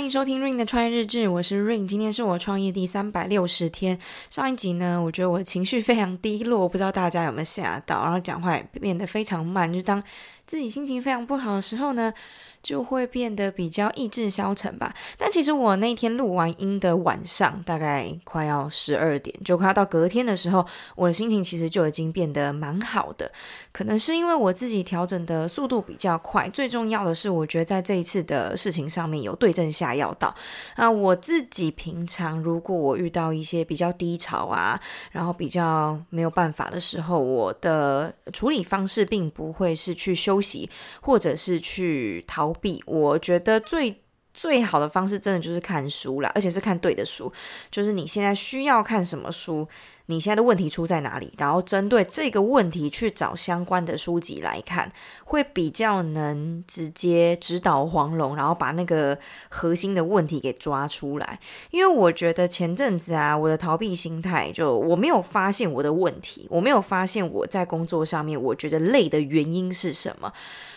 欢迎收听 Ring 的创业日志，我是 Ring，今天是我创业第三百六十天。上一集呢，我觉得我的情绪非常低落，不知道大家有没有吓到，然后讲话也变得非常慢，就当自己心情非常不好的时候呢，就会变得比较意志消沉吧。但其实我那天录完音的晚上，大概快要十二点，就快要到隔天的时候，我的心情其实就已经变得蛮好的。可能是因为我自己调整的速度比较快，最重要的是，我觉得在这一次的事情上面有对症下药到。那我自己平常如果我遇到一些比较低潮啊，然后比较没有办法的时候，我的处理方式并不会是去休息，或者是去逃。我觉得最最好的方式，真的就是看书了，而且是看对的书。就是你现在需要看什么书，你现在的问题出在哪里，然后针对这个问题去找相关的书籍来看，会比较能直接指导黄龙，然后把那个核心的问题给抓出来。因为我觉得前阵子啊，我的逃避心态，就我没有发现我的问题，我没有发现我在工作上面我觉得累的原因是什么。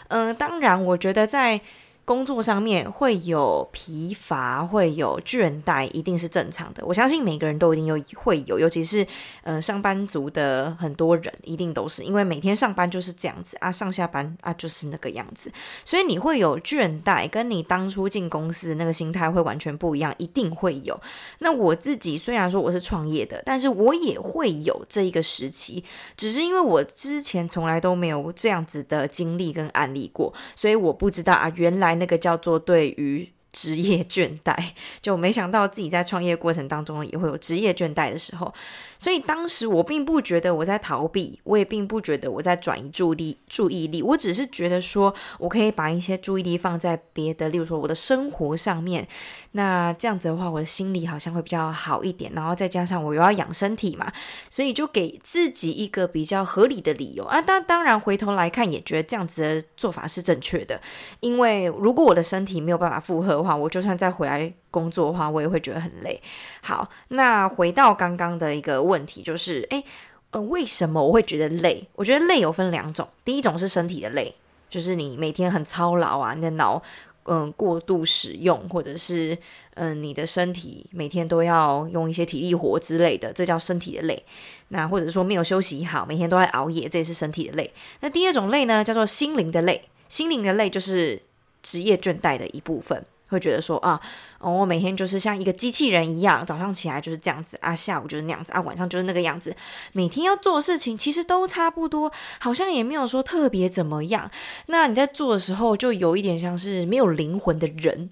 嗯、当然，我觉得在工作上面会有疲乏，会有倦怠，一定是正常的。我相信每个人都一定有会有，尤其是呃上班族的很多人，一定都是因为每天上班就是这样子啊，上下班啊就是那个样子，所以你会有倦怠，跟你当初进公司那个心态会完全不一样，一定会有。那我自己虽然说我是创业的，但是我也会有这一个时期，只是因为我之前从来都没有这样子的经历跟案例过，所以我不知道啊，原来。那个叫做对于职业倦怠，就没想到自己在创业过程当中也会有职业倦怠的时候。所以当时我并不觉得我在逃避，我也并不觉得我在转移注意力。注意力，我只是觉得说，我可以把一些注意力放在别的，例如说我的生活上面。那这样子的话，我的心理好像会比较好一点。然后再加上我又要养身体嘛，所以就给自己一个比较合理的理由啊。当当然回头来看，也觉得这样子的做法是正确的。因为如果我的身体没有办法负荷的话，我就算再回来。工作的话，我也会觉得很累。好，那回到刚刚的一个问题，就是，诶，呃，为什么我会觉得累？我觉得累有分两种，第一种是身体的累，就是你每天很操劳啊，你的脑，嗯、过度使用，或者是，嗯、你的身体每天都要用一些体力活之类的，这叫身体的累。那或者说没有休息好，每天都在熬夜，这也是身体的累。那第二种累呢，叫做心灵的累，心灵的累就是职业倦怠的一部分。会觉得说啊，哦，我每天就是像一个机器人一样，早上起来就是这样子啊，下午就是那样子啊，晚上就是那个样子。每天要做的事情其实都差不多，好像也没有说特别怎么样。那你在做的时候，就有一点像是没有灵魂的人，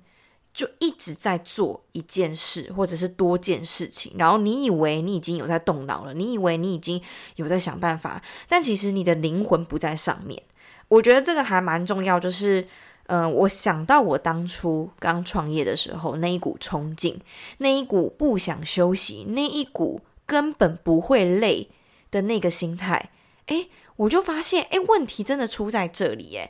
就一直在做一件事，或者是多件事情。然后你以为你已经有在动脑了，你以为你已经有在想办法，但其实你的灵魂不在上面。我觉得这个还蛮重要，就是。嗯、我想到我当初刚创业的时候，那一股冲劲，那一股不想休息，那一股根本不会累的那个心态，诶，我就发现，诶，问题真的出在这里，诶。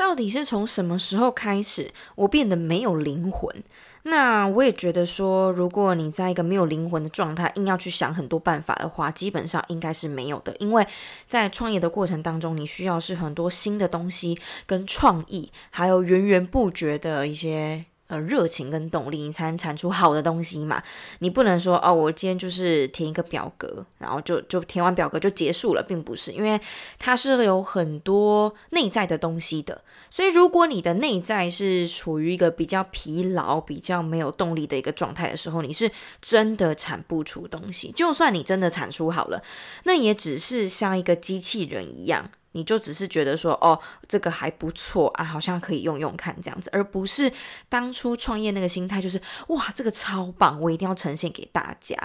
到底是从什么时候开始，我变得没有灵魂？那我也觉得说，如果你在一个没有灵魂的状态，硬要去想很多办法的话，基本上应该是没有的。因为在创业的过程当中，你需要是很多新的东西跟创意，还有源源不绝的一些。呃，热情跟动力，你才能产出好的东西嘛。你不能说哦，我今天就是填一个表格，然后就就填完表格就结束了，并不是，因为它是有很多内在的东西的。所以，如果你的内在是处于一个比较疲劳、比较没有动力的一个状态的时候，你是真的产不出东西。就算你真的产出好了，那也只是像一个机器人一样。你就只是觉得说，哦，这个还不错啊，好像可以用用看这样子，而不是当初创业那个心态，就是哇，这个超棒，我一定要呈现给大家。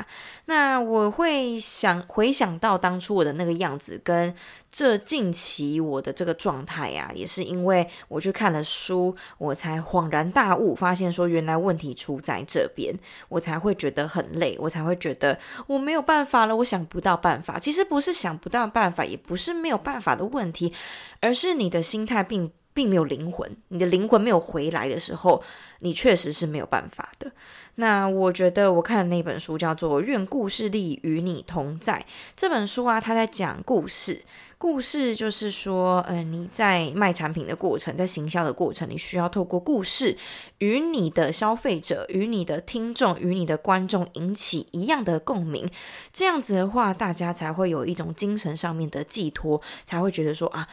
那我会想回想到当初我的那个样子，跟这近期我的这个状态呀，也是因为我去看了书，我才恍然大悟，发现说原来问题出在这边，我才会觉得很累，我才会觉得我没有办法了，我想不到办法。其实不是想不到办法，也不是没有办法的问题，而是你的心态并并没有灵魂，你的灵魂没有回来的时候，你确实是没有办法的。那我觉得我看的那本书叫做《愿故事力与你同在》这本书啊，它在讲故事。故事就是说，嗯、呃，你在卖产品的过程，在行销的过程，你需要透过故事与你的消费者、与你的听众、与你的观众引起一样的共鸣。这样子的话，大家才会有一种精神上面的寄托，才会觉得说啊。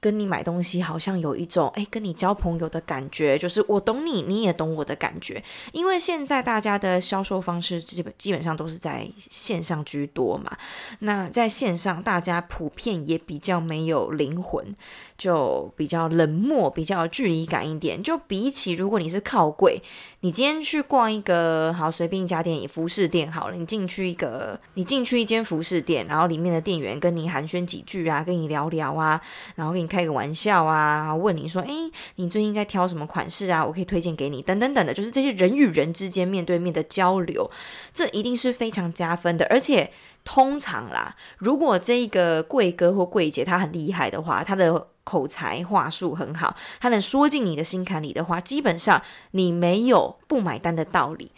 跟你买东西好像有一种哎，跟你交朋友的感觉，就是我懂你，你也懂我的感觉。因为现在大家的销售方式基本基本上都是在线上居多嘛，那在线上大家普遍也比较没有灵魂，就比较冷漠，比较有距离感一点。就比起如果你是靠柜。你今天去逛一个好随便一家店，服饰店好了。你进去一个，你进去一间服饰店，然后里面的店员跟你寒暄几句啊，跟你聊聊啊，然后跟你开个玩笑啊，问你说，诶，你最近在挑什么款式啊？我可以推荐给你，等等等的，就是这些人与人之间面对面的交流，这一定是非常加分的。而且通常啦，如果这个柜哥或柜姐他很厉害的话，他的。口才话术很好，他能说进你的心坎里的话，基本上你没有不买单的道理。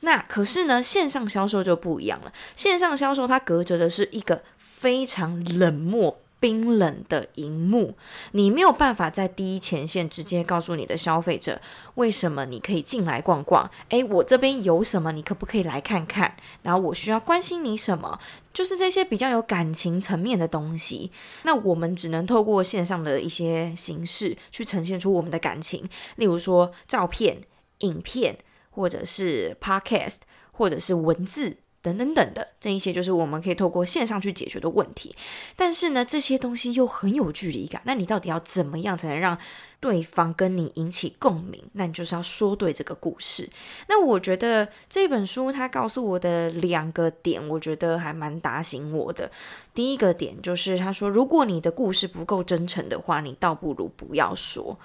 那可是呢，线上销售就不一样了。线上销售它隔着的是一个非常冷漠。冰冷的荧幕，你没有办法在第一前线直接告诉你的消费者为什么你可以进来逛逛。诶，我这边有什么，你可不可以来看看？然后我需要关心你什么？就是这些比较有感情层面的东西。那我们只能透过线上的一些形式去呈现出我们的感情，例如说照片、影片，或者是 podcast，或者是文字。等等等的，这一些就是我们可以透过线上去解决的问题。但是呢，这些东西又很有距离感。那你到底要怎么样才能让对方跟你引起共鸣？那你就是要说对这个故事。那我觉得这本书它告诉我的两个点，我觉得还蛮打醒我的。第一个点就是他说，如果你的故事不够真诚的话，你倒不如不要说。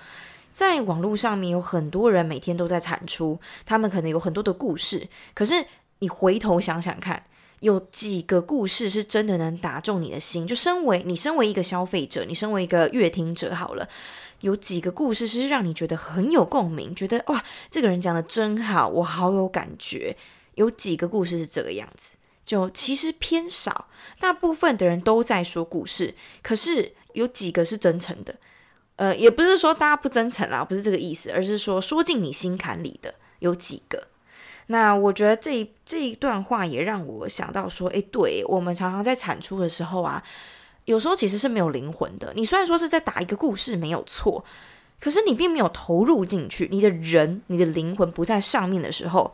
在网络上面有很多人每天都在产出，他们可能有很多的故事，可是。你回头想想看，有几个故事是真的能打中你的心？就身为你身为一个消费者，你身为一个阅听者，好了，有几个故事是让你觉得很有共鸣，觉得哇，这个人讲的真好，我好有感觉。有几个故事是这个样子，就其实偏少，大部分的人都在说故事，可是有几个是真诚的。呃，也不是说大家不真诚啦，不是这个意思，而是说说进你心坎里的有几个。那我觉得这一这一段话也让我想到说，诶，对，我们常常在产出的时候啊，有时候其实是没有灵魂的。你虽然说是在打一个故事，没有错，可是你并没有投入进去，你的人、你的灵魂不在上面的时候，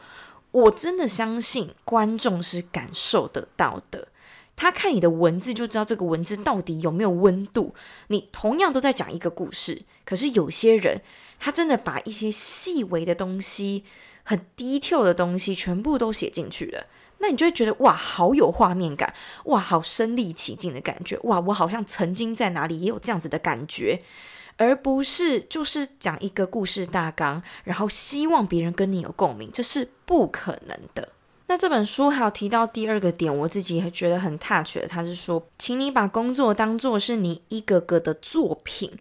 我真的相信观众是感受得到的。他看你的文字就知道这个文字到底有没有温度。你同样都在讲一个故事，可是有些人他真的把一些细微的东西。很低调的东西全部都写进去了，那你就会觉得哇，好有画面感，哇，好身临其境的感觉，哇，我好像曾经在哪里也有这样子的感觉，而不是就是讲一个故事大纲，然后希望别人跟你有共鸣，这是不可能的。那这本书还有提到第二个点，我自己也觉得很 touch 的，他是说，请你把工作当做是你一个个的作品。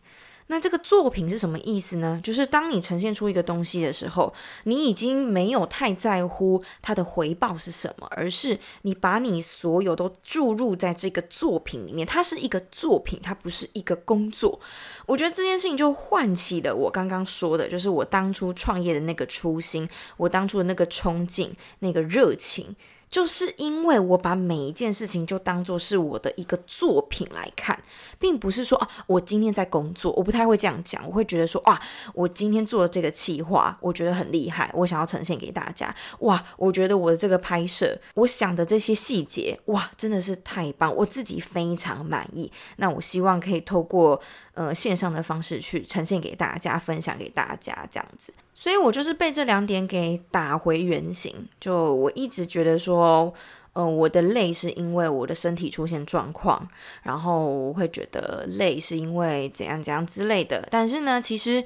那这个作品是什么意思呢？就是当你呈现出一个东西的时候，你已经没有太在乎它的回报是什么，而是你把你所有都注入在这个作品里面。它是一个作品，它不是一个工作。我觉得这件事情就唤起了我刚刚说的，就是我当初创业的那个初心，我当初的那个冲劲，那个热情。就是因为我把每一件事情就当做是我的一个作品来看，并不是说啊，我今天在工作，我不太会这样讲，我会觉得说，哇，我今天做的这个企划，我觉得很厉害，我想要呈现给大家，哇，我觉得我的这个拍摄，我想的这些细节，哇，真的是太棒，我自己非常满意。那我希望可以透过呃线上的方式去呈现给大家，分享给大家，这样子。所以我就是被这两点给打回原形。就我一直觉得说，嗯、呃，我的累是因为我的身体出现状况，然后会觉得累是因为怎样怎样之类的。但是呢，其实，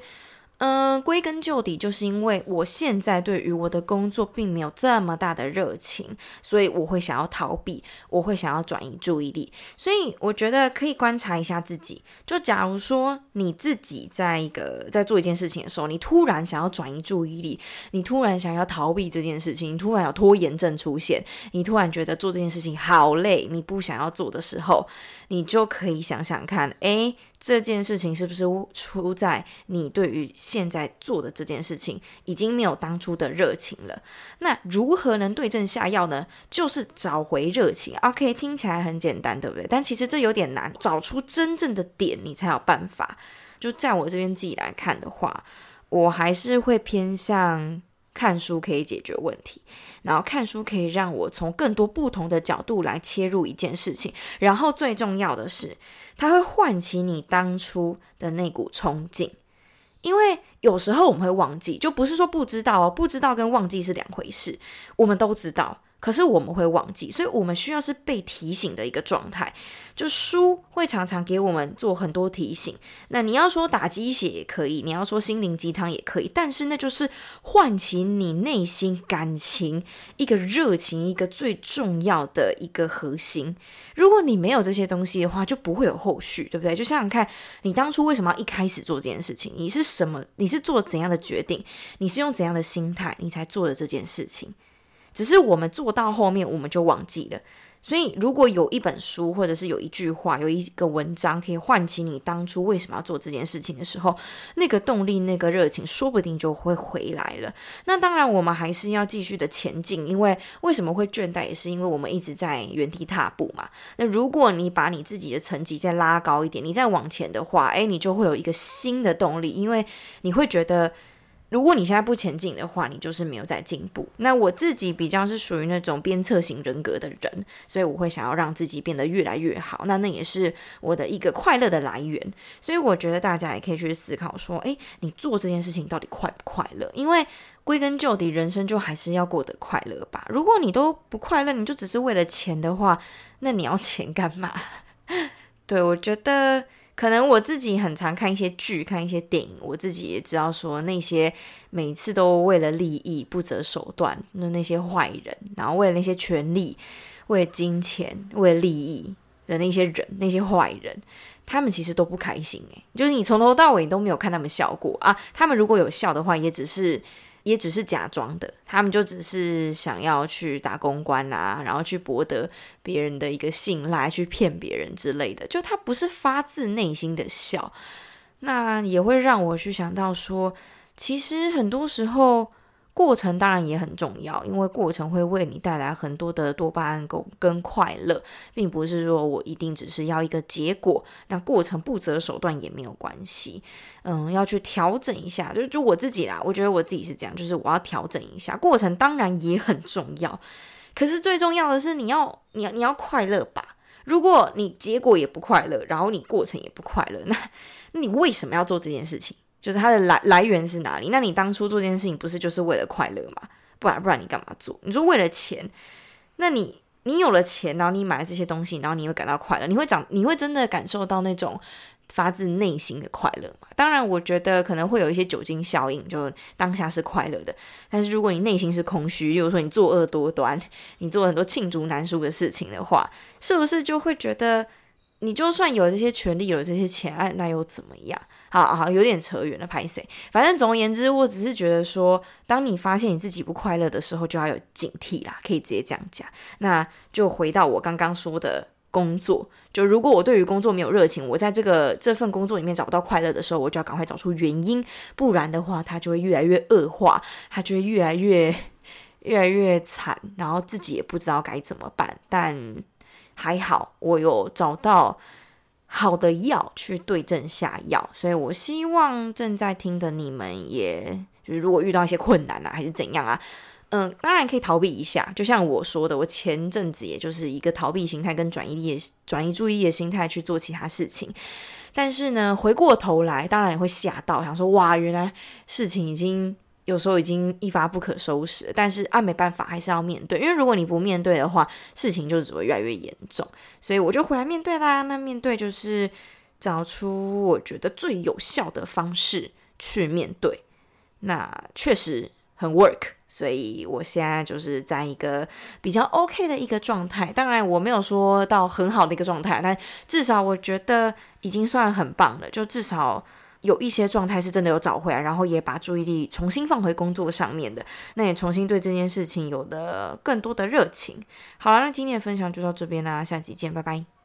嗯，归根究底，就是因为我现在对于我的工作并没有这么大的热情，所以我会想要逃避，我会想要转移注意力。所以我觉得可以观察一下自己。就假如说你自己在一个在做一件事情的时候，你突然想要转移注意力，你突然想要逃避这件事情，突然有拖延症出现，你突然觉得做这件事情好累，你不想要做的时候，你就可以想想看，诶。这件事情是不是出在你对于现在做的这件事情已经没有当初的热情了？那如何能对症下药呢？就是找回热情。OK，听起来很简单，对不对？但其实这有点难，找出真正的点，你才有办法。就在我这边自己来看的话，我还是会偏向看书可以解决问题，然后看书可以让我从更多不同的角度来切入一件事情，然后最重要的是，它会唤起你当初的那股冲劲，因为有时候我们会忘记，就不是说不知道哦，不知道跟忘记是两回事，我们都知道。可是我们会忘记，所以我们需要是被提醒的一个状态。就书会常常给我们做很多提醒。那你要说打鸡血也可以，你要说心灵鸡汤也可以，但是那就是唤起你内心感情一个热情，一个最重要的一个核心。如果你没有这些东西的话，就不会有后续，对不对？就想想看，你当初为什么要一开始做这件事情？你是什么？你是做怎样的决定？你是用怎样的心态？你才做的这件事情？只是我们做到后面，我们就忘记了。所以，如果有一本书，或者是有一句话，有一个文章，可以唤起你当初为什么要做这件事情的时候，那个动力、那个热情，说不定就会回来了。那当然，我们还是要继续的前进，因为为什么会倦怠，也是因为我们一直在原地踏步嘛。那如果你把你自己的成绩再拉高一点，你再往前的话，诶，你就会有一个新的动力，因为你会觉得。如果你现在不前进的话，你就是没有在进步。那我自己比较是属于那种鞭策型人格的人，所以我会想要让自己变得越来越好。那那也是我的一个快乐的来源。所以我觉得大家也可以去思考说，诶，你做这件事情到底快不快乐？因为归根究底，人生就还是要过得快乐吧。如果你都不快乐，你就只是为了钱的话，那你要钱干嘛？对，我觉得。可能我自己很常看一些剧，看一些电影，我自己也知道说那些每次都为了利益不择手段的那些坏人，然后为了那些权力、为了金钱、为了利益的那些人，那些坏人，他们其实都不开心诶，就是你从头到尾都没有看他们笑过啊，他们如果有笑的话，也只是。也只是假装的，他们就只是想要去打公关啊，然后去博得别人的一个信赖，去骗别人之类的。就他不是发自内心的笑，那也会让我去想到说，其实很多时候。过程当然也很重要，因为过程会为你带来很多的多巴胺跟快乐，并不是说我一定只是要一个结果，那过程不择手段也没有关系。嗯，要去调整一下，就是就我自己啦，我觉得我自己是这样，就是我要调整一下。过程当然也很重要，可是最重要的是你要你要你要快乐吧。如果你结果也不快乐，然后你过程也不快乐，那那你为什么要做这件事情？就是它的来来源是哪里？那你当初做这件事情不是就是为了快乐吗？不然不然你干嘛做？你说为了钱，那你你有了钱，然后你买了这些东西，然后你会感到快乐，你会长你会真的感受到那种发自内心的快乐吗？当然，我觉得可能会有一些酒精效应，就当下是快乐的。但是如果你内心是空虚，就是说你作恶多端，你做了很多罄竹难书的事情的话，是不是就会觉得？你就算有这些权利，有这些钱，那又怎么样？好好，有点扯远了，拍谁。反正总而言之，我只是觉得说，当你发现你自己不快乐的时候，就要有警惕啦，可以直接这样讲。那就回到我刚刚说的工作，就如果我对于工作没有热情，我在这个这份工作里面找不到快乐的时候，我就要赶快找出原因，不然的话，它就会越来越恶化，它就会越来越越来越惨，然后自己也不知道该怎么办，但。还好，我有找到好的药去对症下药，所以我希望正在听的你们也，就是如果遇到一些困难啊，还是怎样啊，嗯，当然可以逃避一下。就像我说的，我前阵子也就是一个逃避心态跟转移力、转移注意力的心态去做其他事情，但是呢，回过头来，当然也会吓到，想说哇，原来事情已经。有时候已经一发不可收拾，但是啊，没办法，还是要面对。因为如果你不面对的话，事情就只会越来越严重。所以我就回来面对啦。那面对就是找出我觉得最有效的方式去面对。那确实很 work，所以我现在就是在一个比较 OK 的一个状态。当然，我没有说到很好的一个状态，但至少我觉得已经算很棒了。就至少有一些状态是真的有找回来，然后也把注意力重新放回工作上面的。那也重新对这件事情有了更多的热情。好了，那今天的分享就到这边啦，下期见，拜拜。